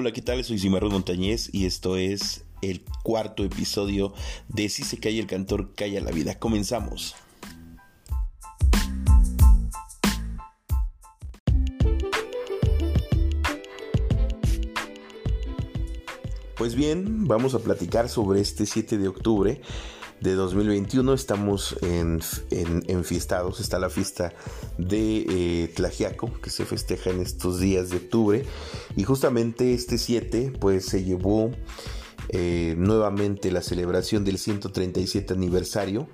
Hola, ¿qué tal? Soy Cimarrón Montañez y esto es el cuarto episodio de Si se calla el cantor, calla la vida. Comenzamos. Pues bien, vamos a platicar sobre este 7 de octubre de 2021. Estamos en, en, fiestados. Está la fiesta de eh, Tlajiaco que se festeja en estos días de octubre. Y justamente este 7 pues se llevó eh, nuevamente la celebración del 137 aniversario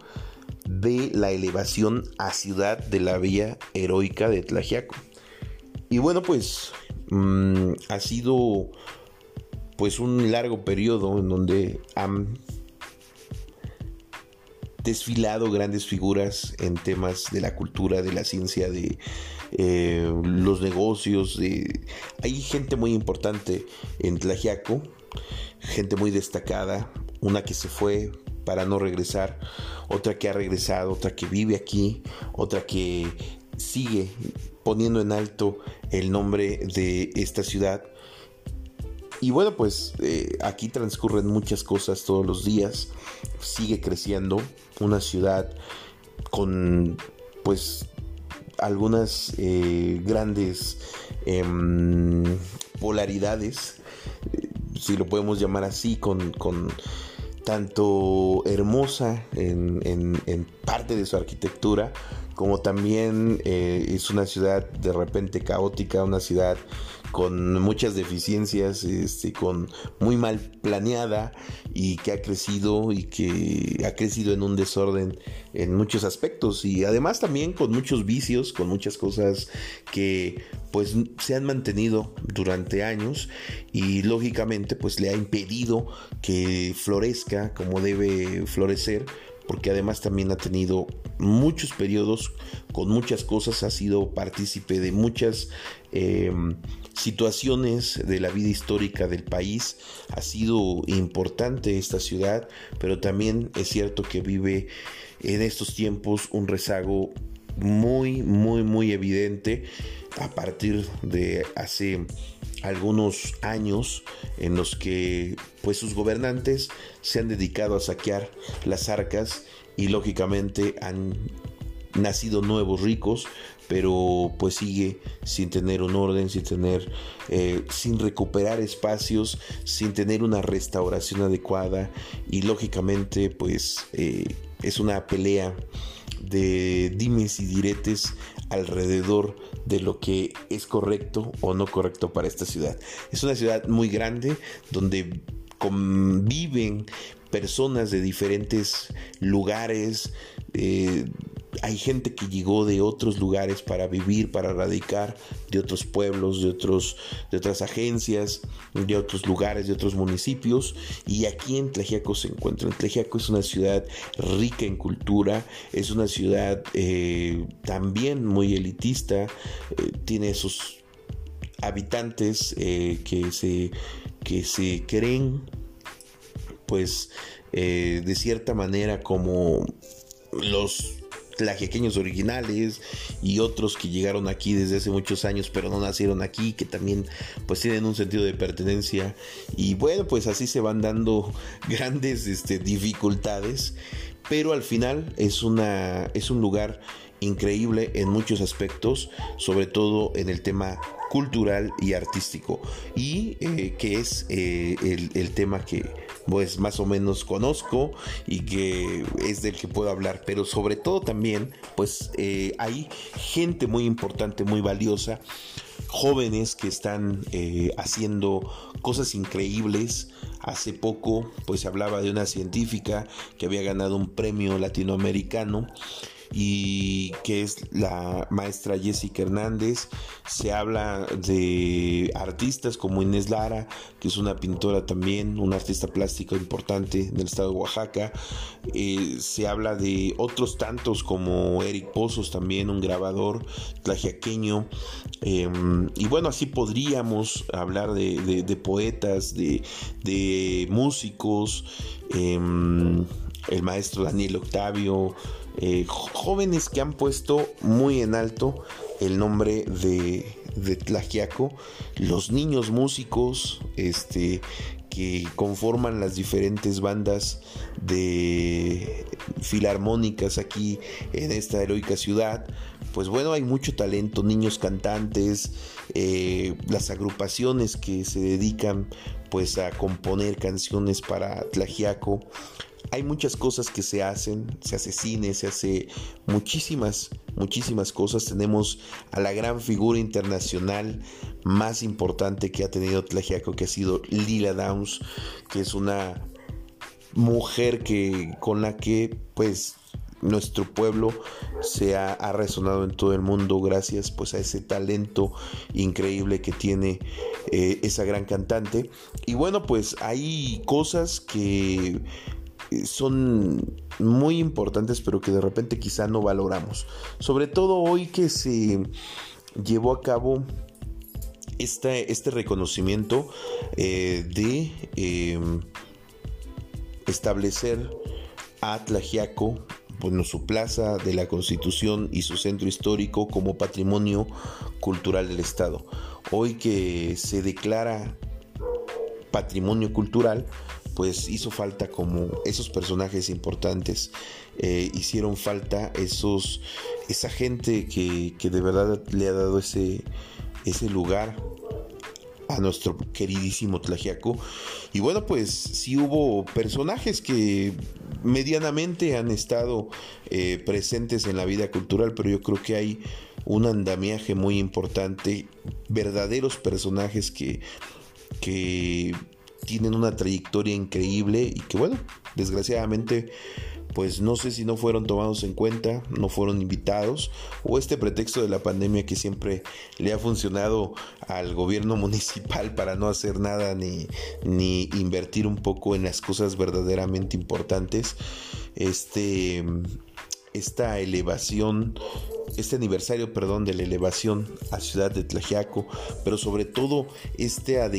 de la elevación a ciudad de la vía heroica de Tlajiaco. Y bueno pues mm, ha sido pues un largo periodo en donde han desfilado grandes figuras en temas de la cultura, de la ciencia, de eh, los negocios. De... Hay gente muy importante en Tlajiaco, gente muy destacada, una que se fue para no regresar, otra que ha regresado, otra que vive aquí, otra que sigue poniendo en alto el nombre de esta ciudad. Y bueno, pues eh, aquí transcurren muchas cosas todos los días, sigue creciendo, una ciudad con pues algunas eh, grandes em, polaridades, si lo podemos llamar así, con, tanto hermosa en, parte de su arquitectura, como también eh, es una ciudad de repente caótica, una ciudad con muchas deficiencias, este, con muy mal planeada y que ha crecido y que ha crecido en un desorden en muchos aspectos. Y además también con muchos vicios, con muchas cosas que pues se han mantenido durante años y lógicamente pues le ha impedido que florezca como debe florecer porque además también ha tenido muchos periodos con muchas cosas, ha sido partícipe de muchas em, situaciones de la vida histórica del país, ha sido importante esta ciudad, pero también es cierto que vive en estos tiempos un rezago muy, muy, muy evidente a partir de hace algunos años en los que pues sus gobernantes se han dedicado a saquear las arcas y lógicamente han nacido nuevos ricos pero pues sigue sin tener un orden, sin tener, eh, sin recuperar espacios, sin tener una restauración adecuada y lógicamente pues eh, es una pelea de dimes y diretes alrededor de lo que es correcto o no correcto para esta ciudad. Es una ciudad muy grande donde conviven personas de diferentes lugares, eh, hay gente que llegó de otros lugares para vivir, para radicar, de otros pueblos, de, otros, de otras agencias, de otros lugares, de otros municipios. Y aquí en Tlajiaco se encuentran. Tlajiaco es una ciudad rica en cultura, es una ciudad eh, también muy elitista, eh, tiene sus habitantes que, se, que se creen pues de cierta manera como los tlajequeños originales y otros que llegaron aquí desde hace muchos años pero no nacieron aquí, que también pues tienen un sentido de pertenencia. Y bueno pues así se van dando grandes este, dificultades pero al final es, una, es un lugar increíble en muchos aspectos, sobre todo en el tema cultural y artístico. Y eh, que es eh, el, el tema que pues más o menos conozco y que es del que puedo hablar, pero sobre todo también pues eh, hay gente muy importante, muy valiosa, jóvenes que están eh, haciendo cosas increíbles. Hace poco pues hablaba de una científica que había ganado un premio latinoamericano y que es la maestra Jessica Hernández. Se habla de artistas como Inés Lara, que es una pintora también, una artista plástica importante del estado de Oaxaca. Eh, se habla de otros tantos como Eric Pozos también, un grabador tlajiaqueño. Em, y bueno, así podríamos hablar de, poetas, de, músicos. Em, el maestro Daniel Octavio, eh, jóvenes que han puesto muy en alto el nombre de, de los niños músicos, este, que conforman las diferentes bandas de filarmónicas aquí en esta heroica ciudad. Pues bueno, hay mucho talento, niños cantantes, eh, las agrupaciones que se dedican pues a componer canciones para Tlajiaco. Hay muchas cosas que se hacen, se hace cine, se hace muchísimas, muchísimas cosas. Tenemos a la gran figura internacional más importante que ha tenido Tlajiaco, que ha sido Lila Downs, que es una mujer que con la que pues nuestro pueblo se ha, resonado en todo el mundo gracias pues a ese talento increíble que tiene eh, esa gran cantante y bueno pues hay cosas que son muy importantes pero que de repente quizá no valoramos sobre todo hoy que se llevó a cabo este, este reconocimiento eh, de em, establecer a Tlajiaco, bueno, su plaza de la Constitución y su centro histórico como patrimonio cultural del Estado. Hoy que se declara patrimonio cultural, pues hizo falta como esos personajes importantes, eh, hicieron falta esos, esa gente que, que de verdad le ha dado ese, ese lugar a nuestro queridísimo Tlajiaco. Y bueno, pues sí hubo personajes que medianamente han estado eh, presentes en la vida cultural, pero yo creo que hay un andamiaje muy importante, verdaderos personajes que, que tienen una trayectoria increíble y que bueno, desgraciadamente pues no sé si no fueron tomados en cuenta, no fueron invitados, o este pretexto de la pandemia que siempre le ha funcionado al gobierno municipal para no hacer nada ni, ni invertir un poco en las cosas verdaderamente importantes. Este, esta elevación este aniversario, perdón, de la elevación a Ciudad de Tlajiaco, pero sobre todo esta,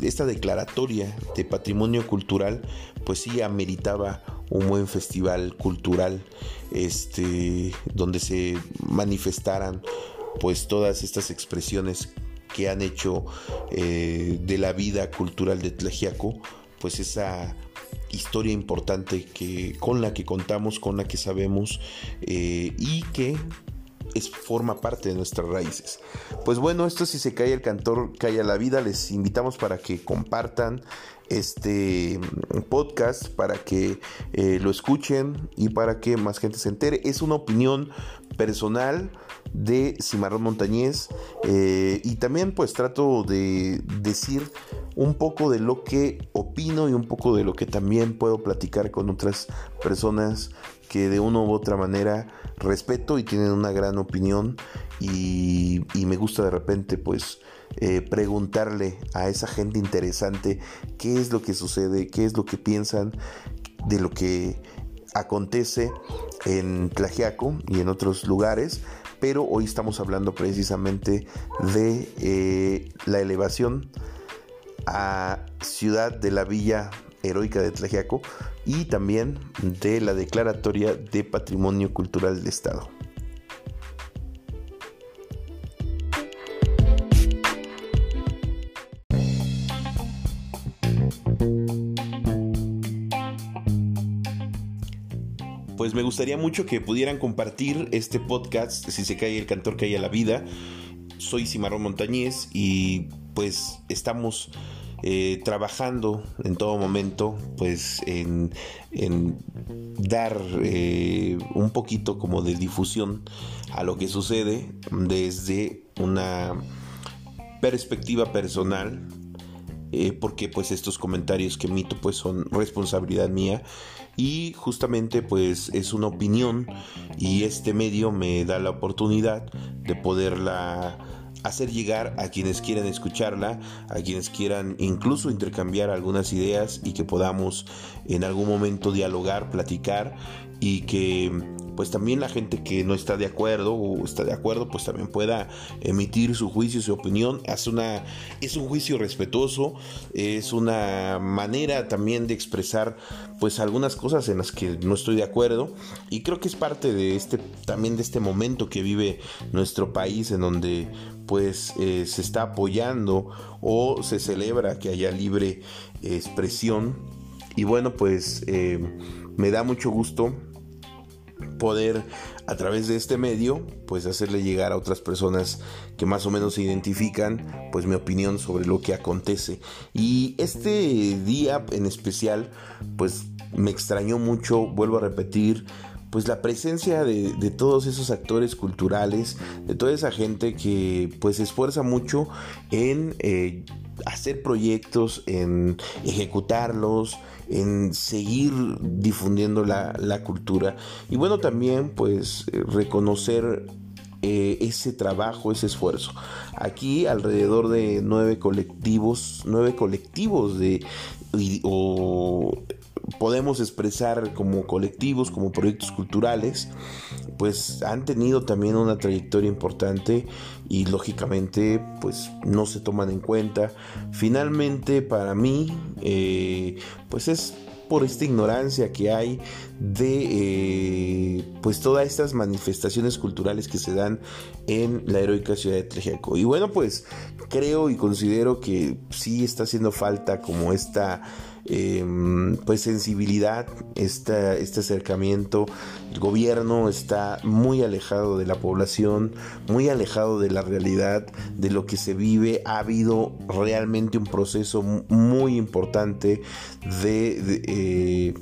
esta declaratoria de patrimonio cultural, pues sí ameritaba un buen festival cultural, este, donde se manifestaran pues todas estas expresiones que han hecho eh, de la vida cultural de Tlajiaco, pues esa historia importante que, con la que contamos, con la que sabemos eh, y que es, forma parte de nuestras raíces. Pues bueno, esto si se cae el cantor, cae la vida, les invitamos para que compartan este podcast, para que eh, lo escuchen y para que más gente se entere. Es una opinión personal de Cimarrón Montañez eh, y también pues trato de decir un poco de lo que opino y un poco de lo que también puedo platicar con otras personas que de una u otra manera respeto y tienen una gran opinión y, me gusta de repente pues eh, preguntarle a esa gente interesante qué es lo que sucede, qué es lo que piensan de lo que acontece en Tlajiaco y en otros lugares, pero hoy estamos hablando precisamente de eh, la elevación a Ciudad de la Villa Heroica de Tlajiaco y también de la Declaratoria de Patrimonio Cultural del Estado. Me gustaría mucho que pudieran compartir este podcast, si se cae el cantor que hay a la vida. Soy Cimarrón Montañez y pues estamos eh, trabajando en todo momento, pues en, dar eh, un poquito como de difusión a lo que sucede desde una perspectiva personal, eh, porque pues estos comentarios que emito pues son responsabilidad mía y justamente pues es una opinión y este medio me da la oportunidad de poderla hacer llegar a quienes quieran escucharla, a quienes quieran incluso intercambiar algunas ideas y que podamos en algún momento dialogar, platicar y que pues también la gente que no está de acuerdo o está de acuerdo, pues también pueda emitir su juicio, su opinión. Es, una, es un juicio respetuoso, es una manera también de expresar pues algunas cosas en las que no estoy de acuerdo y creo que es parte de este también de este momento que vive nuestro país en donde pues eh, se está apoyando o se celebra que haya libre expresión y bueno pues eh, me da mucho gusto poder a través de este medio pues hacerle llegar a otras personas que más o menos identifican pues mi opinión sobre lo que acontece. Y este día en especial pues me extrañó mucho vuelvo a repetir pues la presencia de, todos esos actores culturales, de toda esa gente que pues se esfuerza mucho en eh, hacer proyectos, en ejecutarlos, en seguir difundiendo la, cultura y bueno también pues eh, reconocer eh, ese trabajo, ese esfuerzo. Aquí alrededor de nueve colectivos, nueve colectivos de o podemos expresar como colectivos, como proyectos culturales, pues han tenido también una trayectoria importante y lógicamente pues no se toman en cuenta. Finalmente para mí eh, pues es por esta ignorancia que hay de eh, pues todas estas manifestaciones culturales que se dan en la heroica ciudad de Tlejaco. Y bueno, pues creo y considero que sí está haciendo falta como esta Em, pues sensibilidad, este acercamiento. Gobierno está muy alejado de la población, muy alejado de la realidad, de lo que se vive. Ha habido realmente un proceso muy importante de, eh,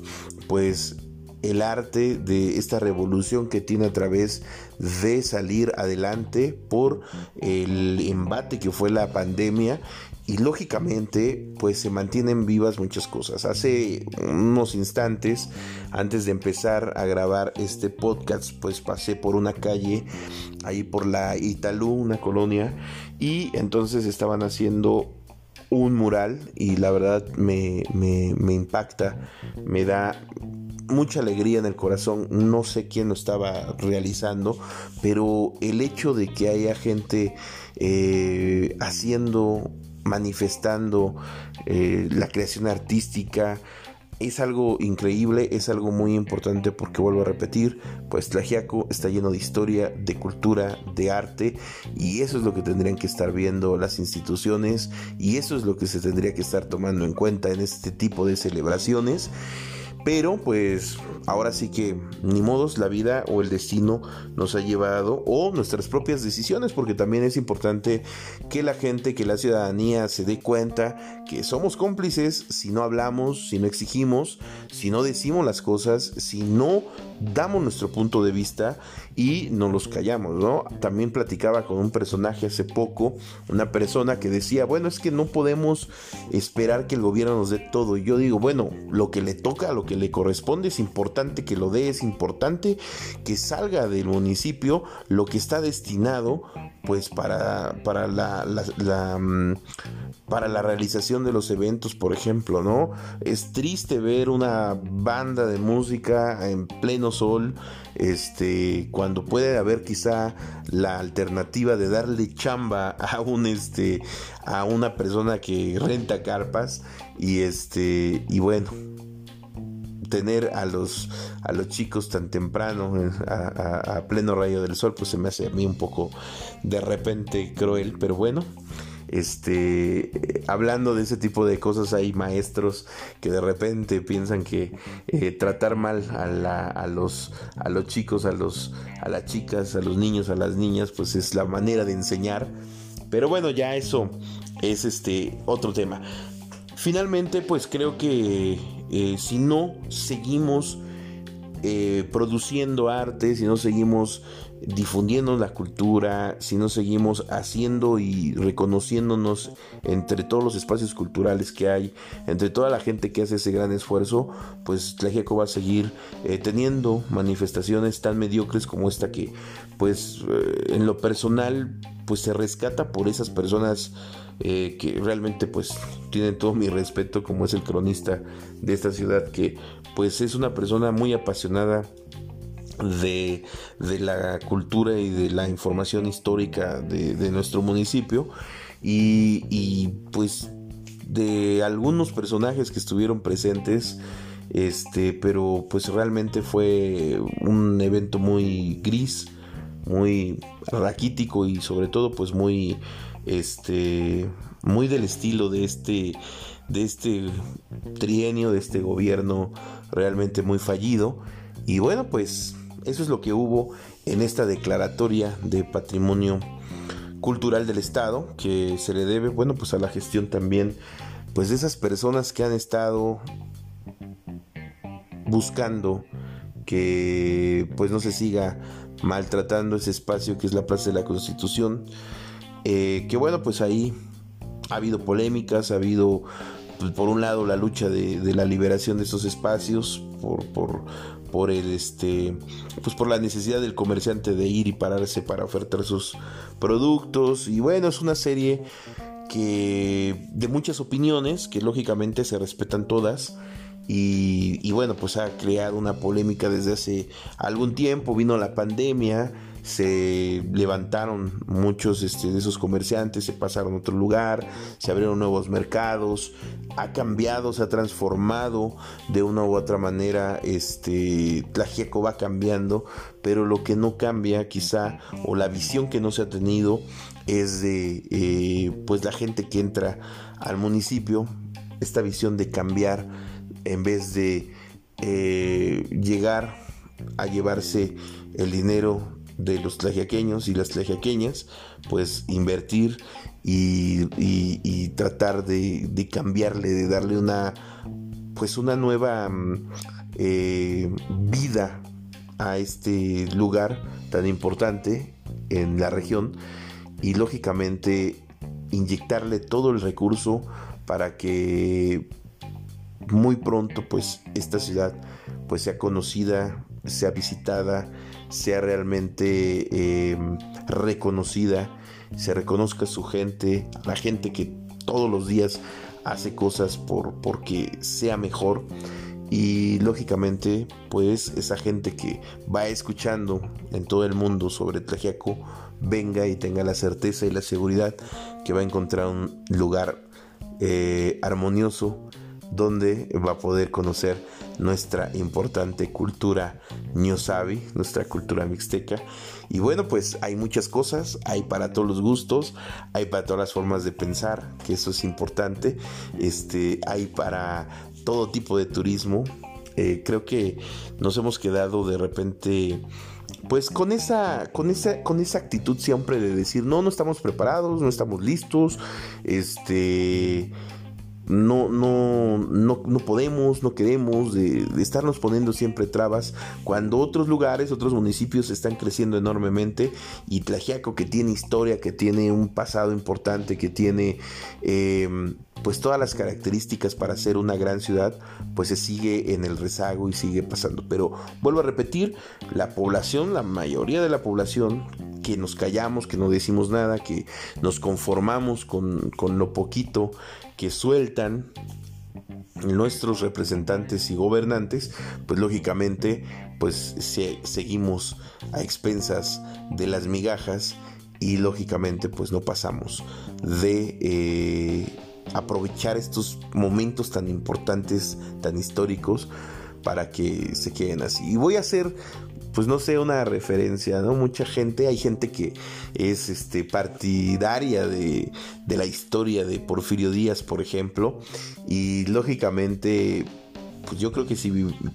pues el arte de esta revolución que tiene a través de salir adelante por el embate que fue la pandemia y lógicamente pues se mantienen vivas muchas cosas. Hace unos instantes antes de empezar a grabar este podcast pues pasé por una calle ahí por la Italú, una colonia y entonces estaban haciendo un mural y la verdad me, me impacta, me da mucha alegría en el corazón. No sé quién lo estaba realizando, pero el hecho de que haya gente eh, haciendo, manifestando eh, la creación artística, es algo increíble, es algo muy importante porque vuelvo a repetir, pues Tlajiaco está lleno de historia, de cultura, de arte y eso es lo que tendrían que estar viendo las instituciones y eso es lo que se tendría que estar tomando en cuenta en este tipo de celebraciones. Pero pues ahora sí que ni modos la vida o el destino nos ha llevado o nuestras propias decisiones porque también es importante que la gente, que la ciudadanía se dé cuenta que somos cómplices si no hablamos, si no exigimos, si no decimos las cosas, si no damos nuestro punto de vista y no los callamos, ¿no? También platicaba con un personaje hace poco, una persona que decía, bueno, es que no podemos esperar que el gobierno nos dé todo. Y yo digo, bueno, lo que le toca, lo que le corresponde, es importante que lo dé, es importante que salga del municipio lo que está destinado, pues, para, para la, la mm, para la realización de los eventos, por ejemplo, ¿no? Es triste ver una banda de música en pleno sol, este, cuando puede haber quizá la alternativa de darle chamba a un, este, a una persona que renta carpas y este, y bueno, tener a los a los chicos tan temprano eh, a, a pleno rayo del sol pues se me hace a mí un poco de repente cruel pero bueno este, hablando de ese tipo de cosas, hay maestros que de repente piensan que eh, tratar mal a, los, a los chicos, a, los, a las chicas, a los niños, a las niñas, pues es la manera de enseñar. Pero bueno, ya eso es este otro tema. Finalmente, pues creo que eh, si no seguimos eh, produciendo arte, si no seguimos difundiendo la cultura, si no seguimos haciendo y reconociéndonos entre todos los espacios culturales que hay, entre toda la gente que hace ese gran esfuerzo, pues Tlajiaco va a seguir eh, teniendo manifestaciones tan mediocres como esta que, pues, eh, en lo personal, pues se rescata por esas personas eh, que realmente pues tienen todo mi respeto como es el cronista de esta ciudad que pues es una persona muy apasionada de, la cultura y de la información histórica de, nuestro municipio. Y, y, pues de algunos personajes que estuvieron presentes este pero pues realmente fue un evento muy gris muy raquítico y sobre todo pues muy este muy del estilo de este de este trienio de este gobierno realmente muy fallido y bueno pues eso es lo que hubo en esta declaratoria de patrimonio cultural del estado que se le debe bueno pues a la gestión también pues de esas personas que han estado buscando que pues no se siga maltratando ese espacio que es la Plaza de la Constitución. Eh, que bueno, pues ahí ha habido polémicas, ha habido pues, por un lado la lucha de, la liberación de esos espacios, por, por, por el este pues por la necesidad del comerciante de ir y pararse para ofertar sus productos. Y bueno, es una serie que de muchas opiniones, que lógicamente se respetan todas y, bueno, pues ha creado una polémica desde hace algún tiempo. Vino la pandemia, se levantaron muchos este, de esos comerciantes, se pasaron a otro lugar, se abrieron nuevos mercados, ha cambiado, se ha transformado de una u otra manera. Este, Tlajiaco va cambiando, pero lo que no cambia, quizá, o la visión que no se ha tenido, es de eh, pues la gente que entra al municipio, esta visión de cambiar en vez de eh, llegar a llevarse el dinero de los tlajiaqueños y las tlajiaqueñas, pues invertir y, tratar de, cambiarle, de darle una, pues una nueva mm, eh, vida a este lugar tan importante en la región y lógicamente inyectarle todo el recurso para que muy pronto pues esta ciudad pues sea conocida, sea visitada, sea realmente em, reconocida, se reconozca su gente, la gente que todos los días hace cosas por porque sea mejor. Y lógicamente pues esa gente que va escuchando en todo el mundo sobre Tlajiaco venga y tenga la certeza y la seguridad que va a encontrar un lugar eh, armonioso donde va a poder conocer nuestra importante cultura ñosabi, nuestra cultura mixteca. Y bueno, pues hay muchas cosas, hay para todos los gustos, hay para todas las formas de pensar, que eso es importante. Este, hay para todo tipo de turismo. Eh, creo que nos hemos quedado de repente pues con esa, con esa, con esa actitud siempre de decir, no, no estamos preparados, no estamos listos, este, no, no, no, no podemos, no queremos de, estarnos poniendo siempre trabas cuando otros lugares, otros municipios están creciendo enormemente y Tlajiaco que tiene historia, que tiene un pasado importante, que tiene em, pues todas las características para ser una gran ciudad, pues se sigue en el rezago y sigue pasando. Pero vuelvo a repetir, la población, la mayoría de la población que nos callamos, que no decimos nada, que nos conformamos con, con lo poquito que sueltan nuestros representantes y gobernantes, pues lógicamente pues seguimos a expensas de las migajas y lógicamente pues no pasamos de eh, aprovechar estos momentos tan importantes, tan históricos para que se queden así. Y voy a hacer pues no sé, una referencia, ¿no? Mucha gente, hay gente que es este, partidaria de, de la historia de Porfirio Díaz, por ejemplo, y lógicamente pues yo creo que si,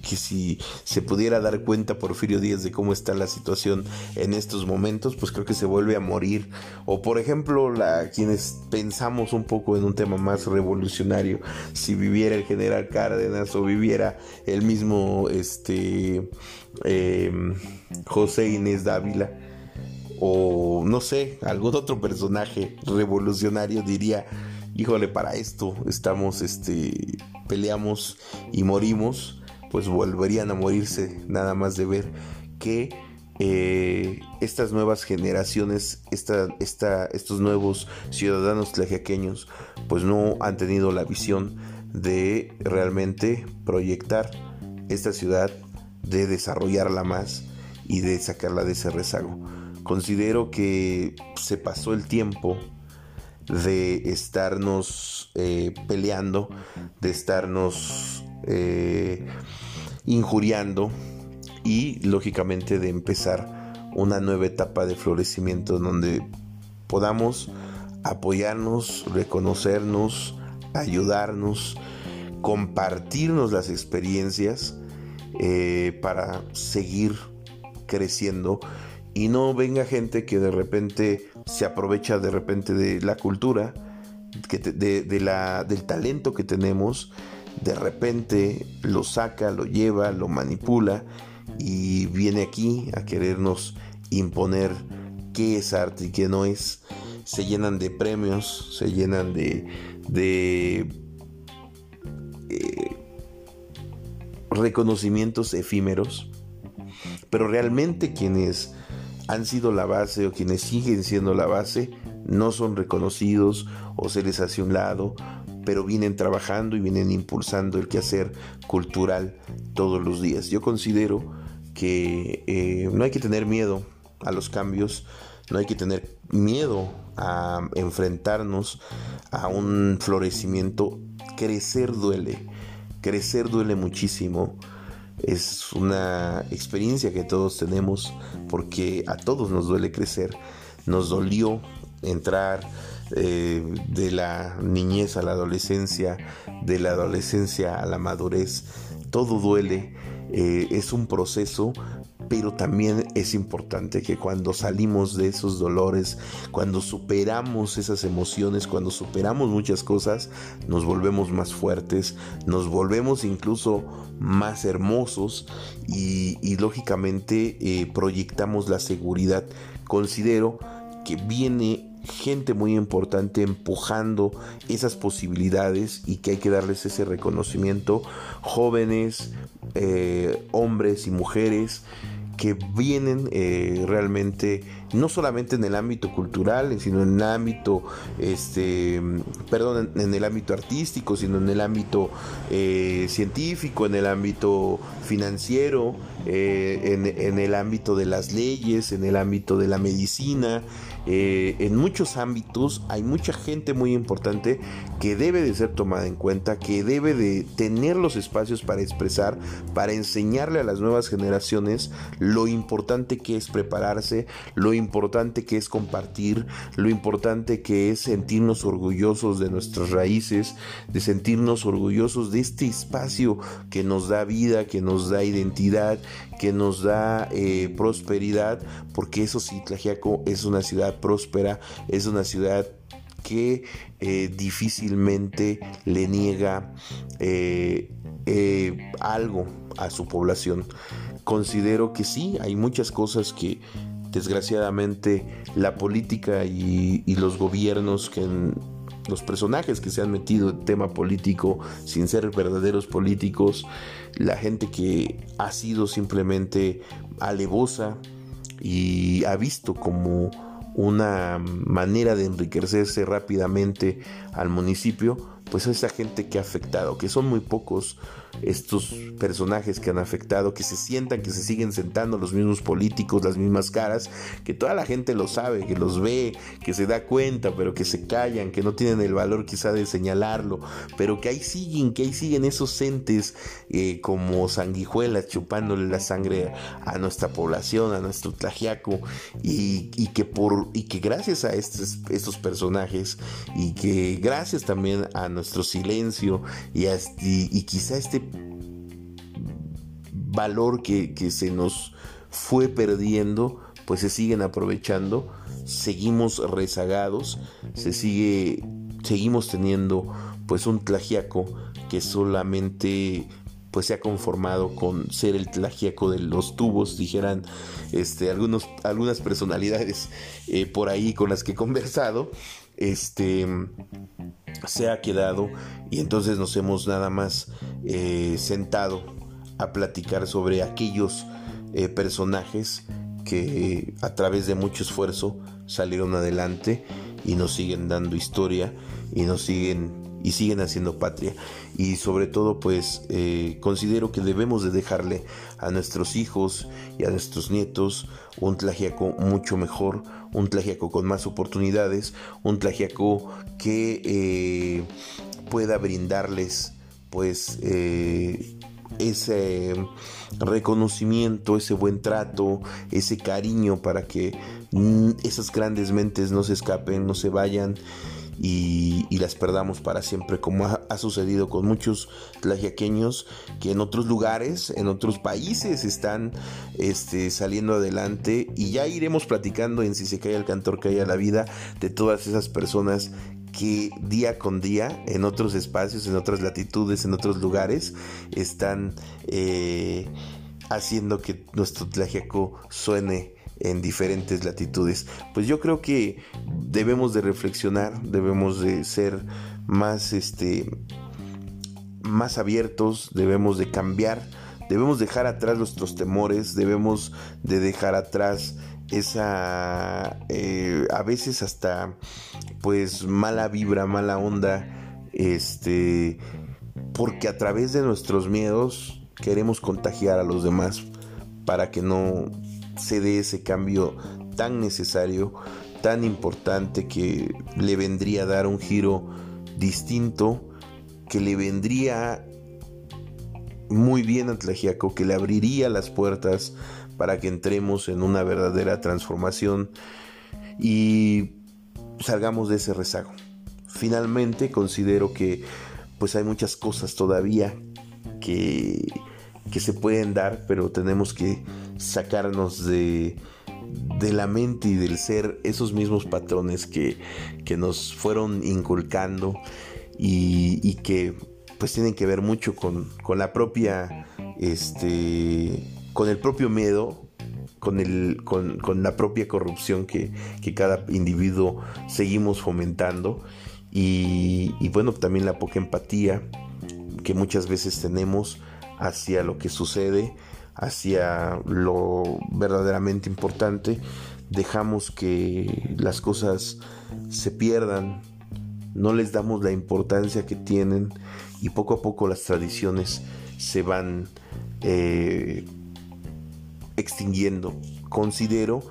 que si se pudiera dar cuenta Porfirio Díaz de cómo está la situación en estos momentos, pues creo que se vuelve a morir. O por ejemplo, quienes pensamos un poco en un tema más revolucionario, si viviera el general Cárdenas o viviera el mismo este, em, José Inés Dávila, o no sé, algún otro personaje revolucionario diría, híjole, para esto estamos este peleamos y morimos, pues volverían a morirse nada más de ver que eh, estas nuevas generaciones, esta, estos nuevos ciudadanos tlajequeños, pues no han tenido la visión de realmente proyectar esta ciudad, de desarrollarla más y de sacarla de ese rezago. Considero que se pasó el tiempo de estarnos eh, peleando, de estarnos eh, injuriando y lógicamente de empezar una nueva etapa de florecimiento donde podamos apoyarnos, reconocernos, ayudarnos, compartirnos las experiencias eh, para seguir creciendo. Y no venga gente que de repente se aprovecha de repente de la cultura, de, la, del talento que tenemos, de repente lo saca, lo lleva, lo manipula y viene aquí a querernos imponer qué es arte y qué no es. Se llenan de premios, se llenan de, de eh, reconocimientos efímeros, pero realmente quienes han sido la base o quienes siguen siendo la base no son reconocidos o se les hace un lado, pero vienen trabajando y vienen impulsando el quehacer cultural todos los días. Yo considero que eh, no hay que tener miedo a los cambios, no hay que tener miedo a enfrentarnos a un florecimiento. Crecer duele, crecer duele muchísimo es una experiencia que todos tenemos porque a todos nos duele crecer. Nos dolió entrar eh, de la niñez a la adolescencia, de la adolescencia a la madurez. Todo duele, eh, es un proceso, pero también es importante que cuando salimos de esos dolores, cuando superamos esas emociones, cuando superamos muchas cosas, nos volvemos más fuertes, nos volvemos incluso más hermosos y, lógicamente eh, proyectamos la seguridad. Considero que viene gente muy importante empujando esas posibilidades y que hay que darles ese reconocimiento. Jóvenes, eh, hombres y mujeres que vienen eh, realmente no solamente en el ámbito cultural, sino en el ámbito, este, perdón, en, el ámbito artístico, sino en el ámbito eh, científico, en el ámbito financiero, eh, en, el ámbito de las leyes, en el ámbito de la medicina, eh, en muchos ámbitos hay mucha gente muy importante que debe de ser tomada en cuenta, que debe de tener los espacios para expresar, para enseñarle a las nuevas generaciones lo importante que es prepararse, lo importante que es compartir, lo importante que es sentirnos orgullosos de nuestras raíces, de sentirnos orgullosos de este espacio que nos da vida, que nos da identidad, que nos da eh, prosperidad, porque eso sí, Tlajiaco es una ciudad próspera, es una ciudad que eh, difícilmente le niega eh, algo a su población. Considero que sí, hay muchas cosas que desgraciadamente la política y, los gobiernos que los personajes que se han metido en tema político sin ser verdaderos políticos, la gente que ha sido simplemente alevosa y ha visto como una manera de enriquecerse rápidamente al municipio, pues esa gente que ha afectado, que son muy pocos estos personajes que han afectado, que se sientan, que se siguen sentando los mismos políticos, las mismas caras, que toda la gente lo sabe, que los ve, que se da cuenta, pero que se callan, que no tienen el valor quizá de señalarlo, pero que ahí siguen, que ahí siguen esos entes eh, como sanguijuelas chupándole la sangre a nuestra población, a nuestro tlajiaco, y, que por y que gracias a estos, estos personajes y que gracias también a nuestro silencio y, y quizá este valor que, se nos fue perdiendo, pues se siguen aprovechando, seguimos rezagados, se sigue, seguimos teniendo pues un tlagiaco que solamente pues se ha conformado con ser el tlagiaco de los tubos, dijeran este, algunos, algunas personalidades eh, por ahí con las que he conversado, este, se ha quedado y entonces nos hemos nada más eh, sentado a platicar sobre aquellos eh, personajes que a través de mucho esfuerzo salieron adelante y nos siguen dando historia y nos siguen y siguen haciendo patria. Y sobre todo, pues eh, considero que debemos de dejarle a nuestros hijos y a nuestros nietos un Tlajiaco mucho mejor, un Tlajiaco con más oportunidades, un Tlajiaco que eh, pueda brindarles pues eh, ese reconocimiento, ese buen trato, ese cariño para que mm, esas grandes mentes no se escapen, no se vayan y, las perdamos para siempre, como ha, sucedido con muchos tlajiaqueños que en otros lugares, en otros países están este, saliendo adelante. Y ya iremos platicando en si se cae el cantor, cae la vida de todas esas personas que día con día en otros espacios, en otras latitudes, en otros lugares, están eh, haciendo que nuestro Tlajiaco suene en diferentes latitudes. Pues yo creo que debemos de reflexionar, debemos de ser más este más abiertos, debemos de cambiar, debemos dejar atrás nuestros temores, debemos de dejar atrás esa eh, a veces hasta pues mala vibra, mala onda, este porque a través de nuestros miedos queremos contagiar a los demás para que no se dé ese cambio tan necesario, tan importante que le vendría a dar un giro distinto, que le vendría muy bien a Tlajiaco, que le abriría las puertas para que entremos en una verdadera transformación y salgamos de ese rezago. Finalmente considero que pues hay muchas cosas todavía que, que se pueden dar, pero tenemos que sacarnos de, de la mente y del ser esos mismos patrones que, que nos fueron inculcando y, y, que pues tienen que ver mucho con, con la propia este con el propio miedo con, el, con, con la propia corrupción que, que, cada individuo seguimos fomentando. Y, y bueno también la poca empatía que muchas veces tenemos hacia lo que sucede hacia lo verdaderamente importante, dejamos que las cosas se pierdan, no les damos la importancia que tienen y poco a poco las tradiciones se van eh, extinguiendo. Considero,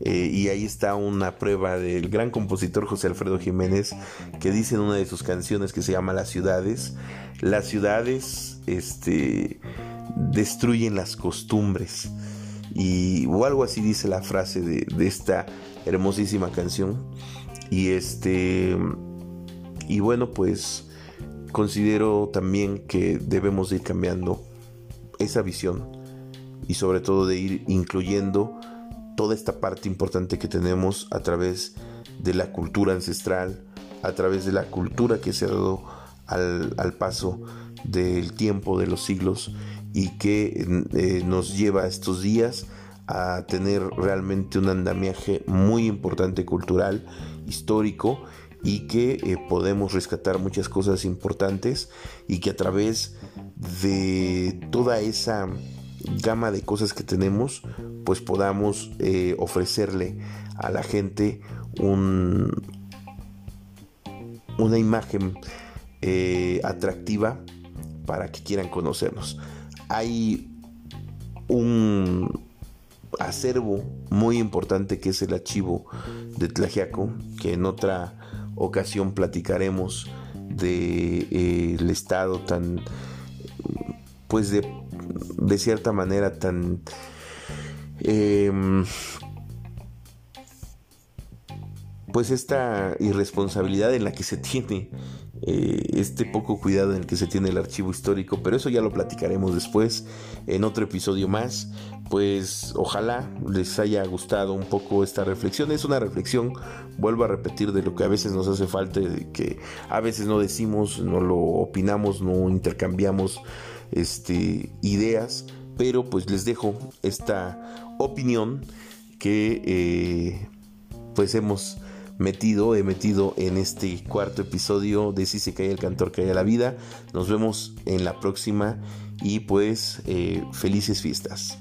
eh, y ahí está una prueba del gran compositor José Alfredo Jiménez, que dice en una de sus canciones que se llama Las ciudades, las ciudades, este, destruyen las costumbres. Y, o algo así dice la frase de, esta hermosísima canción. Y este. Y bueno, pues considero también que debemos ir cambiando esa visión y sobre todo de ir incluyendo toda esta parte importante que tenemos a través de la cultura ancestral, a través de la cultura que se ha dado al, al paso del tiempo, de los siglos y que eh, nos lleva estos días a tener realmente un andamiaje muy importante cultural, histórico y que eh, podemos rescatar muchas cosas importantes y que a través de toda esa gama de cosas que tenemos pues podamos eh, ofrecerle a la gente un, una imagen atractiva para que quieran conocernos. Hay un acervo muy importante que es el archivo de Tlajiaco, que en otra ocasión platicaremos del de, eh, estado tan, pues de, de cierta manera tan... Em, pues esta irresponsabilidad en la que se tiene eh, este poco cuidado en el que se tiene el archivo histórico, pero eso ya lo platicaremos después en otro episodio más. Pues ojalá les haya gustado un poco esta reflexión. Es una reflexión, vuelvo a repetir, de lo que a veces nos hace falta, que a veces no decimos, no lo opinamos, no intercambiamos este, ideas, pero pues les dejo esta opinión que eh, pues hemos metido, he metido en este cuarto episodio de Si se cae el cantor, cae la vida. Nos vemos en la próxima y pues eh, felices fiestas.